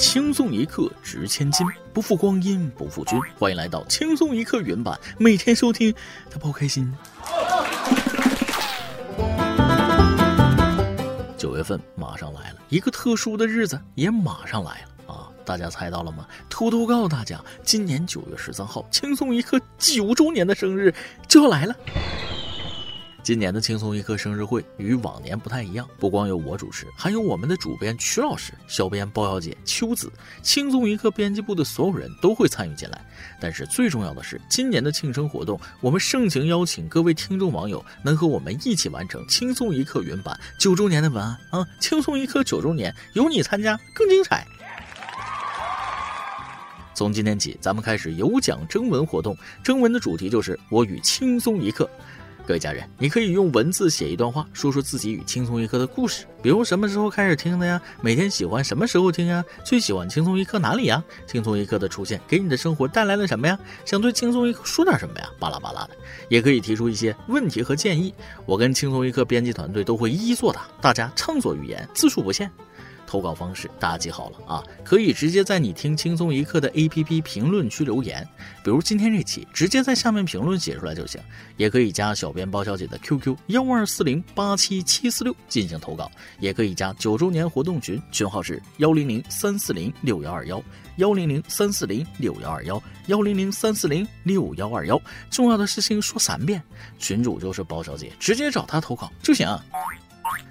轻松一刻值千金，不负光阴不负君。欢迎来到轻松一刻原版，每天收听，他不开心。九月份马上来了，一个特殊的日子也马上来了啊！大家猜到了吗？偷偷告诉大家，今年九月十三号，轻松一刻九周年的生日就要来了。今年的轻松一刻生日会与往年不太一样，不光有我主持，还有我们的主编曲老师、小编包小姐秋子，轻松一刻编辑部的所有人都会参与进来。但是最重要的是，今年的庆生活动，我们盛情邀请各位听众网友能和我们一起完成轻松一刻原版九周年的文案啊！轻松一刻九周年，有你参加更精彩。从今天起，咱们开始有奖征文活动，征文的主题就是我与轻松一刻。各位家人，你可以用文字写一段话，说说自己与轻松一刻的故事，比如什么时候开始听的呀？每天喜欢什么时候听呀？最喜欢轻松一刻哪里呀？轻松一刻的出现给你的生活带来了什么呀？想对轻松一刻说点什么呀？巴拉巴拉的，也可以提出一些问题和建议，我跟轻松一刻编辑团队都会一一作答，大家畅所欲言，字数不限。投稿方式大家记好了啊，可以直接在你听轻松一刻的 APP 评论区留言，比如今天这期，直接在下面评论写出来就行。也可以加小编包小姐的 QQ 幺二四零八七七四六进行投稿，也可以加九周年活动群，群号是幺零零三四零六幺二幺幺零零三四零六幺二幺幺零零三四零六幺二幺。重要的事情说三遍，群主就是包小姐，直接找她投稿就行。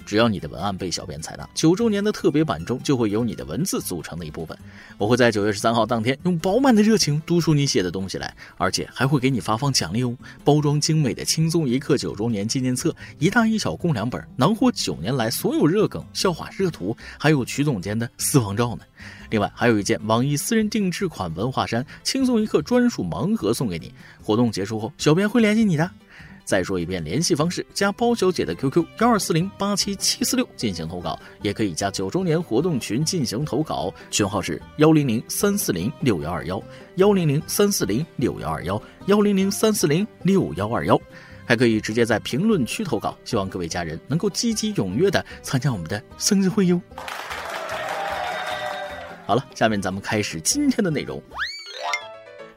只要你的文案被小编采纳，九周年的特别版中就会有你的文字组成的一部分。我会在九月十三号当天用饱满的热情读出你写的东西来，而且还会给你发放奖励哦！包装精美的轻松一刻九周年纪念册，一大一小共两本，囊括九年来所有热梗、笑话、热图，还有曲总监的私房照呢。另外还有一件网易私人定制款文化衫轻松一刻专属盲盒送给你。活动结束后，小编会联系你的。再说一遍联系方式：加包小姐的 QQ 幺二四零八七七四六进行投稿，也可以加九周年活动群进行投稿，群号是幺零零三四零六幺二幺幺零零三四零六幺二幺幺零零三四零六幺二幺，还可以直接在评论区投稿。希望各位家人能够积极踊跃的参加我们的生日会哟。好了，下面咱们开始今天的内容。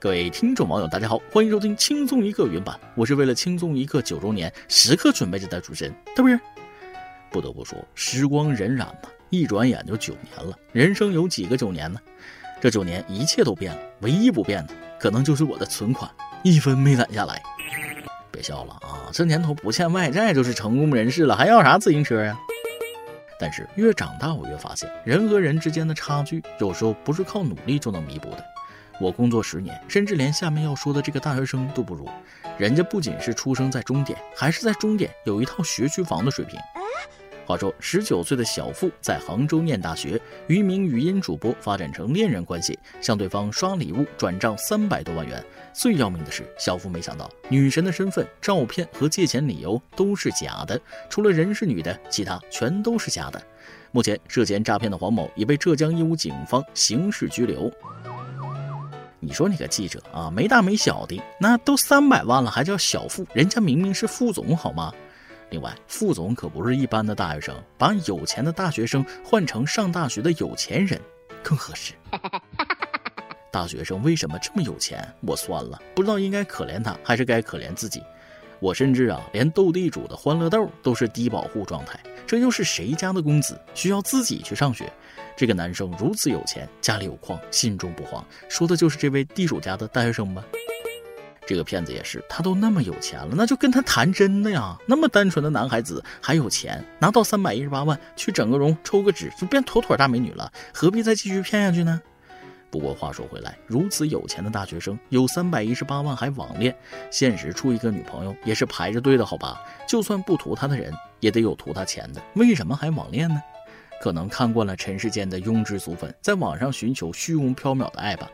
各位听众网友，大家好，欢迎收听轻松一刻原版。我是为了轻松一刻九周年时刻准备着的主持人，对不对？不得不说，时光荏苒呐，一转眼就九年了。人生有几个九年呢？这九年一切都变了，唯一不变的，可能就是我的存款一分没攒下来。别笑了啊，这年头不欠外债就是成功人士了，还要啥自行车呀？但是越长大，我越发现，人和人之间的差距，有时候不是靠努力就能弥补的。我工作十年，甚至连下面要说的这个大学生都不如。人家不仅是出生在终点，还是在终点有一套学区房的水平。话说，十九岁的小付在杭州念大学，与一名语音主播发展成恋人关系，向对方刷礼物转账三百多万元。最要命的是，小付没想到女神的身份、照片和借钱理由都是假的，除了人是女的，其他全都是假的。目前，涉嫌诈骗的黄某已被浙江义乌警方刑事拘留。你说你个记者啊，没大没小的，那都三百万了，还叫小富？人家明明是副总，好吗？另外，副总可不是一般的大学生，把有钱的大学生换成上大学的有钱人更合适。大学生为什么这么有钱？我算了，不知道应该可怜他，还是该可怜自己。我甚至啊，连斗地主的欢乐豆都是低保户状态，这又是谁家的公子，需要自己去上学？这个男生如此有钱，家里有矿，心中不慌，说的就是这位地主家的大学生吧？这个骗子也是，他都那么有钱了，那就跟他谈真的呀！那么单纯的男孩子还有钱，拿到三百一十八万去整个容、抽个脂，就变妥妥大美女了，何必再继续骗下去呢？不过话说回来，如此有钱的大学生有三百一十八万还网恋，现实处一个女朋友也是排着队的好吧？就算不图他的人，也得有图他钱的，为什么还网恋呢？可能看惯了尘世间的庸脂俗粉，在网上寻求虚无缥缈的爱吧，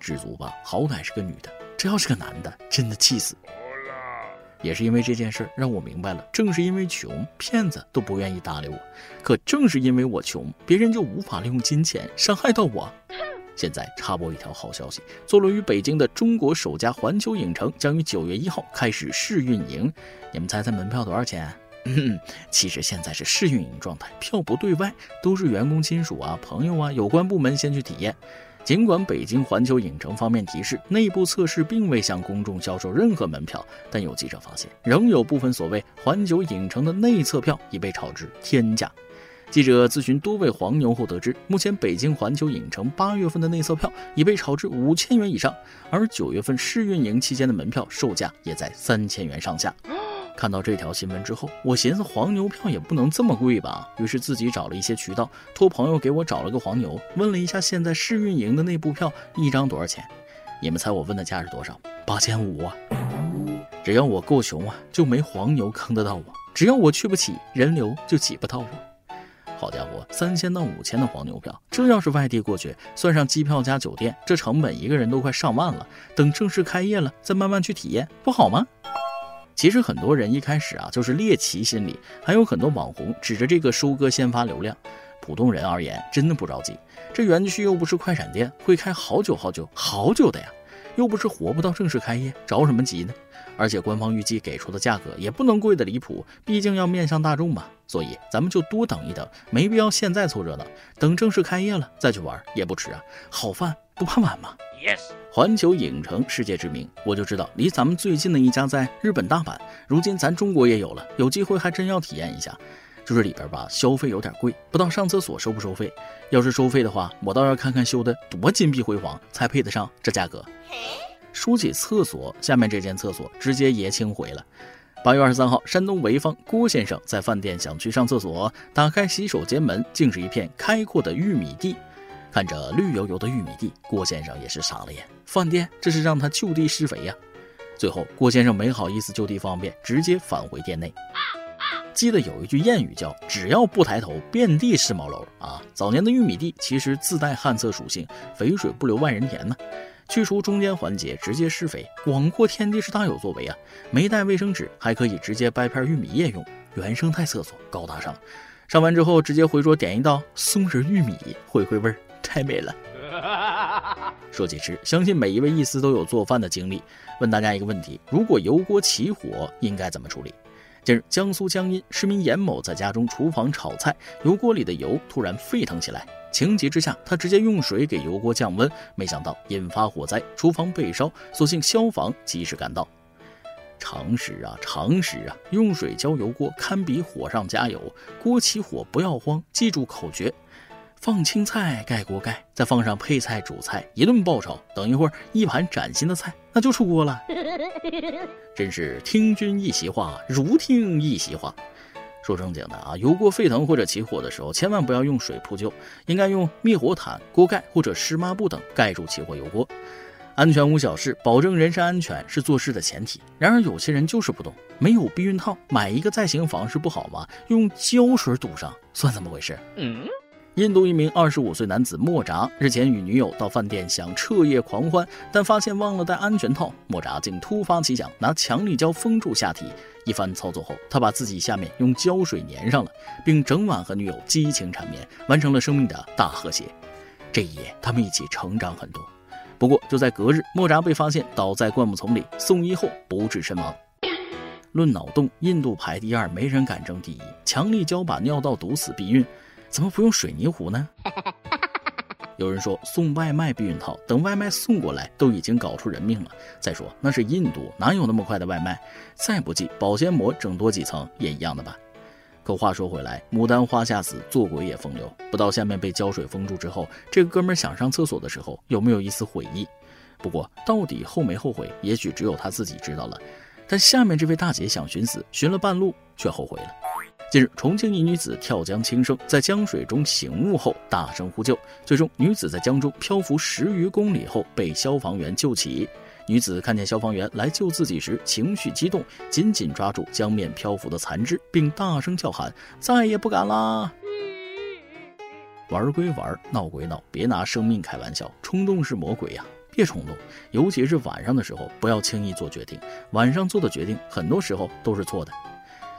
知足吧，好歹是个女的，这要是个男的，真的气死。也是因为这件事让我明白了，正是因为穷，骗子都不愿意搭理我；可正是因为我穷，别人就无法利用金钱伤害到我。现在插播一条好消息：坐落于北京的中国首家环球影城将于九月一号开始试运营，你们猜猜门票多少钱？嗯，其实现在是试运营状态，票不对外，都是员工亲属啊、朋友啊、有关部门先去体验。尽管北京环球影城方面提示，内部测试并未向公众销售任何门票，但有记者发现，仍有部分所谓环球影城的内测票已被炒至天价。记者咨询多位黄牛后得知，目前北京环球影城八月份的内测票已被炒至五千元以上，而九月份试运营期间的门票售价也在三千元上下。看到这条新闻之后，我寻思黄牛票也不能这么贵吧，于是自己找了一些渠道，托朋友给我找了个黄牛，问了一下现在试运营的内部票一张多少钱？你们猜我问的价是多少？八千五啊！只要我够穷啊，就没黄牛坑得到我；只要我去不起，人流就挤不到我。好家伙，三千到五千的黄牛票，这要是外地过去，算上机票加酒店，这成本一个人都快上万了。等正式开业了，再慢慢去体验，不好吗？其实很多人一开始啊就是猎奇心理，还有很多网红指着这个收割先发流量。普通人而言，真的不着急。这园区又不是快闪店，会开好久好久好久的呀，又不是活不到正式开业，着什么急呢？而且官方预计给出的价格也不能贵的离谱，毕竟要面向大众嘛。所以咱们就多等一等，没必要现在凑热闹，等正式开业了再去玩也不迟啊。好饭不怕晚吗？Yes？环球影城世界知名，我就知道离咱们最近的一家在日本大阪，如今咱中国也有了，有机会还真要体验一下。就是里边吧，消费有点贵，不知道上厕所收不收费。要是收费的话，我倒要看看修的多金碧辉煌，才配得上这价格。说起厕所，下面这间厕所直接也清回了。八月二十三号，山东潍坊郭先生在饭店想去上厕所，打开洗手间门，竟是一片开阔的玉米地。看着绿油油的玉米地，郭先生也是傻了眼。饭店这是让他就地施肥呀！最后，郭先生没好意思就地方便，直接返回店内。记得有一句谚语叫“只要不抬头，遍地是茅楼”啊。早年的玉米地其实自带旱厕属性，肥水不流外人田呢。去除中间环节，直接施肥，广阔天地是大有作为啊！没带卫生纸，还可以直接掰片玉米叶用，原生态厕所，高大上。上完之后，直接回桌点一道松仁玉米，回回味儿。太美了。说起吃，相信每一位意思都有做饭的经历。问大家一个问题：如果油锅起火，应该怎么处理？近日，江苏江阴市民严某在家中厨房炒菜，油锅里的油突然沸腾起来，情急之下，他直接用水给油锅降温，没想到引发火灾，厨房被烧，所幸消防及时赶到。常识啊，常识啊！用水浇油锅，堪比火上加油。锅起火不要慌，记住口诀。放青菜，盖锅盖，再放上配菜、主菜，一顿爆炒。等一会儿，一盘崭新的菜那就出锅了。真是听君一席话，如听一席话。说正经的啊，油锅沸腾或者起火的时候，千万不要用水扑救，应该用灭火毯、锅盖或者湿抹布等盖住起火油锅。安全无小事，保证人身安全是做事的前提。然而有些人就是不懂，没有避孕套，买一个再行房事不好吗？用胶水堵上，算怎么回事？嗯。印度一名二十五岁男子莫扎日前与女友到饭店想彻夜狂欢，但发现忘了带安全套。莫扎竟突发奇想，拿强力胶封住下体。一番操作后，他把自己下面用胶水粘上了，并整晚和女友激情缠绵，完成了生命的大和谐。这一夜，他们一起成长很多。不过，就在隔日，莫扎被发现倒在灌木丛里，送医后不治身亡。论脑洞，印度排第二，没人敢争第一。强力胶把尿道堵死，避孕。怎么不用水泥糊呢？有人说送外卖避孕套，等外卖送过来都已经搞出人命了。再说那是印度，哪有那么快的外卖？再不济保鲜膜整多几层也一样的吧。可话说回来，牡丹花下死，做鬼也风流。不到下面被胶水封住之后，这个哥们想上厕所的时候有没有一丝悔意？不过到底后没后悔，也许只有他自己知道了。但下面这位大姐想寻死，寻了半路却后悔了。近日，重庆一女子跳江轻生，在江水中醒悟后大声呼救，最终女子在江中漂浮十余公里后被消防员救起。女子看见消防员来救自己时，情绪激动，紧紧抓住江面漂浮的残肢，并大声叫喊：“再也不敢啦！”玩归玩，闹归闹，别拿生命开玩笑，冲动是魔鬼呀！别冲动，尤其是晚上的时候，不要轻易做决定。晚上做的决定，很多时候都是错的。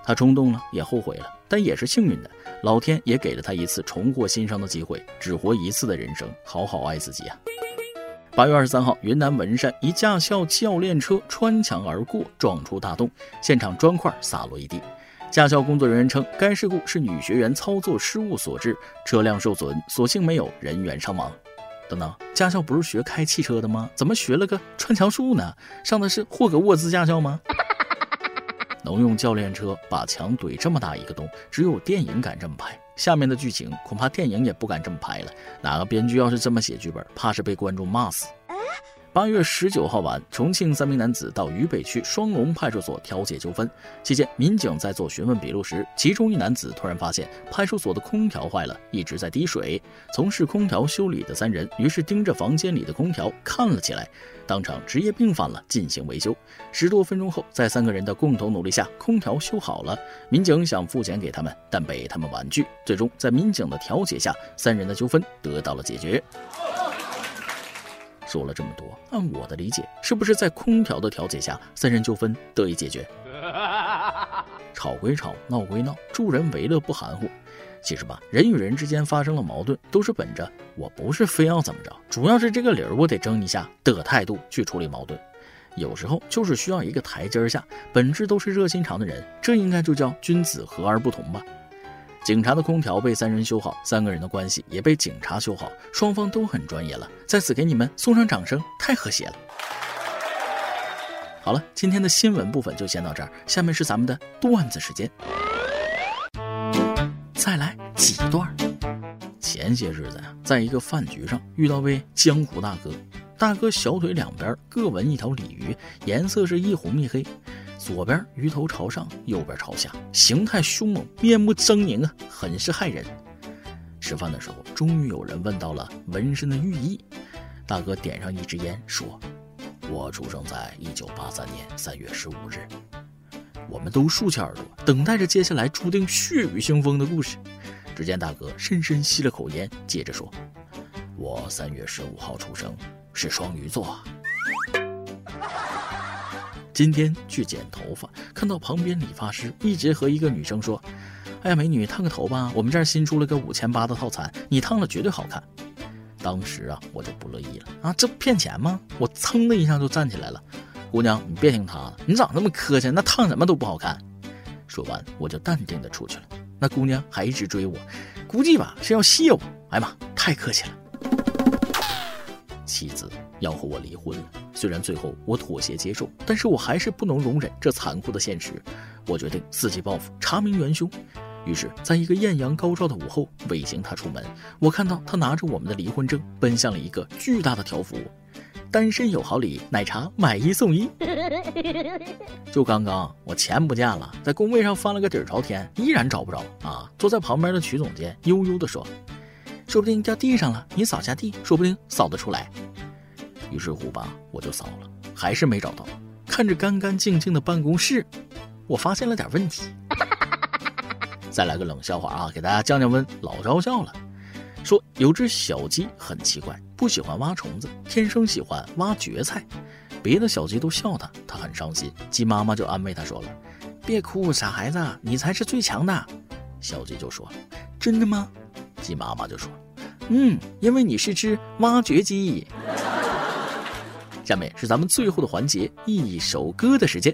他冲动了，也后悔了，但也是幸运的，老天也给了他一次重获新生的机会。只活一次的人生，好好爱自己啊！八月二十三号，云南文山一驾校教练车穿墙而过，撞出大洞，现场砖块洒落一地。驾校工作人员称，该事故是女学员操作失误所致，车辆受损，所幸没有人员伤亡。等等，驾校不是学开汽车的吗？怎么学了个穿墙术呢？上的是霍格沃兹驾校吗？能用教练车把墙怼这么大一个洞，只有电影敢这么拍。下面的剧情恐怕电影也不敢这么拍了。哪个编剧要是这么写剧本，怕是被观众骂死。八月十九号晚，重庆三名男子到渝北区双龙派出所调解纠纷。期间，民警在做询问笔录时，其中一男子突然发现派出所的空调坏了，一直在滴水。从事空调修理的三人于是盯着房间里的空调看了起来，当场职业病犯了，进行维修。十多分钟后，在三个人的共同努力下，空调修好了。民警想付钱给他们，但被他们婉拒。最终，在民警的调解下，三人的纠纷得到了解决。说了这么多，按我的理解，是不是在空调的调解下，三人纠纷得以解决？吵归吵，闹归闹，助人为乐不含糊。其实吧，人与人之间发生了矛盾，都是本着我不是非要怎么着，主要是这个理儿我得争一下的态度去处理矛盾。有时候就是需要一个台阶下，本质都是热心肠的人，这应该就叫君子和而不同吧。警察的空调被三人修好，三个人的关系也被警察修好，双方都很专业了，在此给你们送上掌声，太和谐了。好了，今天的新闻部分就先到这儿，下面是咱们的段子时间，再来几段。前些日子呀，在一个饭局上遇到位江湖大哥，大哥小腿两边各纹一条鲤鱼，颜色是一红一黑。左边鱼头朝上，右边朝下，形态凶猛，面目狰狞啊，很是骇人。吃饭的时候，终于有人问到了纹身的寓意。大哥点上一支烟，说：“我出生在一九八三年三月十五日。”我们都竖起耳朵，等待着接下来注定血雨腥风的故事。只见大哥深深吸了口烟，接着说：“我三月十五号出生，是双鱼座。”今天去剪头发，看到旁边理发师一直和一个女生说：“哎呀，美女，烫个头吧，我们这儿新出了个五千八的套餐，你烫了绝对好看。”当时啊，我就不乐意了啊，这不骗钱吗？我噌的一下就站起来了，姑娘，你别听他的，你长那么磕碜，那烫什么都不好看。说完，我就淡定的出去了。那姑娘还一直追我，估计吧是要谢我。哎呀妈，太客气了。妻子要和我离婚了。虽然最后我妥协接受，但是我还是不能容忍这残酷的现实。我决定伺机报复，查明元凶。于是，在一个艳阳高照的午后，尾行他出门，我看到他拿着我们的离婚证，奔向了一个巨大的条幅：“单身有好礼，奶茶买一送一。”就刚刚，我钱不见了，在工位上翻了个底朝天，依然找不着啊！坐在旁边的曲总监悠悠地说：“说不定掉地上了，你扫下地，说不定扫得出来。”于是乎吧，我就扫了，还是没找到。看着干干净净的办公室，我发现了点问题。再来个冷笑话啊，给大家降降温，老招笑了。说有只小鸡很奇怪，不喜欢挖虫子，天生喜欢挖蕨菜。别的小鸡都笑它，它很伤心。鸡妈妈就安慰它说了：“别哭，傻孩子，你才是最强的。”小鸡就说：“真的吗？”鸡妈妈就说：“嗯，因为你是只挖掘机。”下面是咱们最后的环节，一首歌的时间。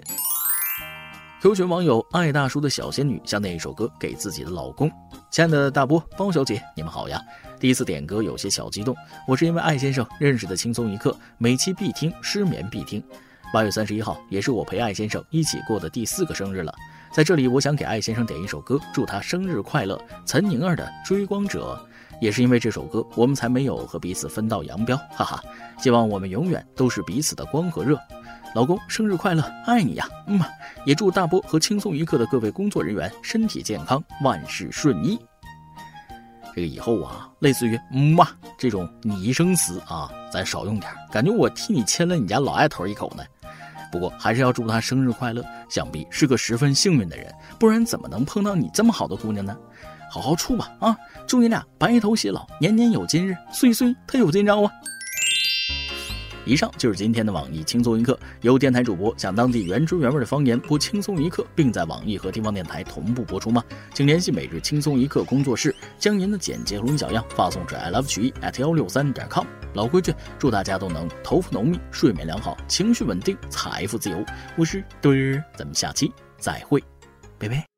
Q 群网友爱大叔的小仙女向那一首歌给自己的老公，亲爱的大波包小姐，你们好呀！第一次点歌有些小激动，我是因为爱先生认识的，轻松一刻每期必听，失眠必听。八月三十一号也是我陪爱先生一起过的第四个生日了，在这里我想给爱先生点一首歌，祝他生日快乐。岑宁儿的《追光者》。也是因为这首歌，我们才没有和彼此分道扬镳，哈哈！希望我们永远都是彼此的光和热。老公，生日快乐，爱你呀！嗯，也祝大波和轻松一刻的各位工作人员身体健康，万事顺意。这个以后啊，类似于嗯嘛这种拟声词啊，咱少用点，感觉我替你亲了你家老爱头一口呢。不过还是要祝他生日快乐，想必是个十分幸运的人，不然怎么能碰到你这么好的姑娘呢？好好处吧啊！祝你俩白头偕老，年年有今日，岁岁他有今朝啊！以上就是今天的网易轻松一刻，由电台主播讲当地原汁原味的方言播轻松一刻，并在网易和地方电台同步播出吗？请联系每日轻松一刻工作室，将您的简介录音小样发送至 i love 曲艺 at 幺六三点 com。老规矩，祝大家都能头发浓密，睡眠良好，情绪稳定，财富自由。我是墩儿，咱们下期再会，拜拜。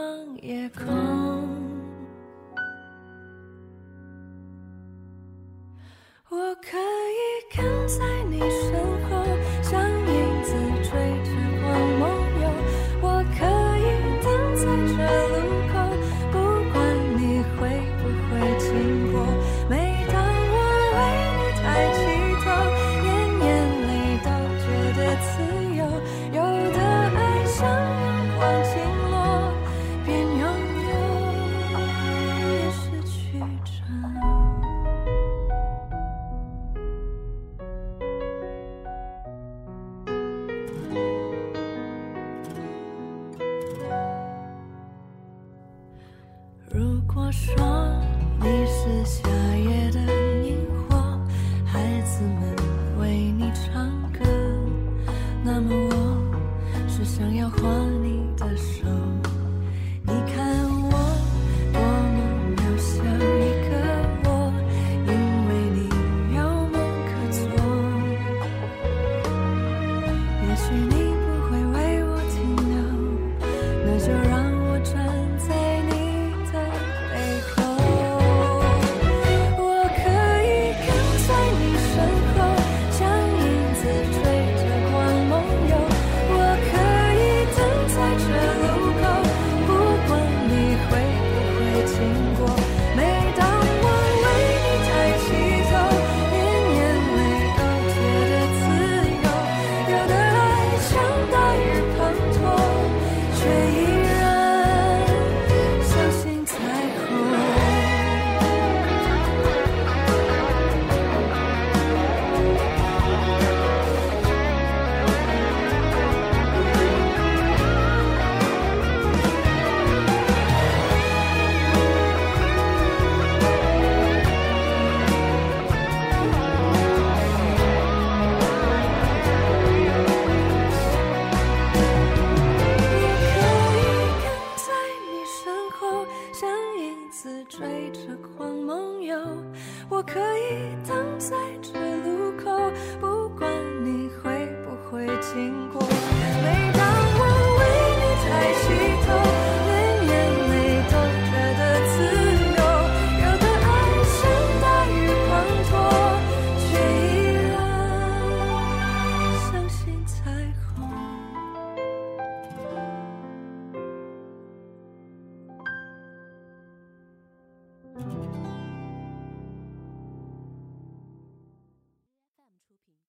望夜空。许你。我可以等在这路口不管你会不会经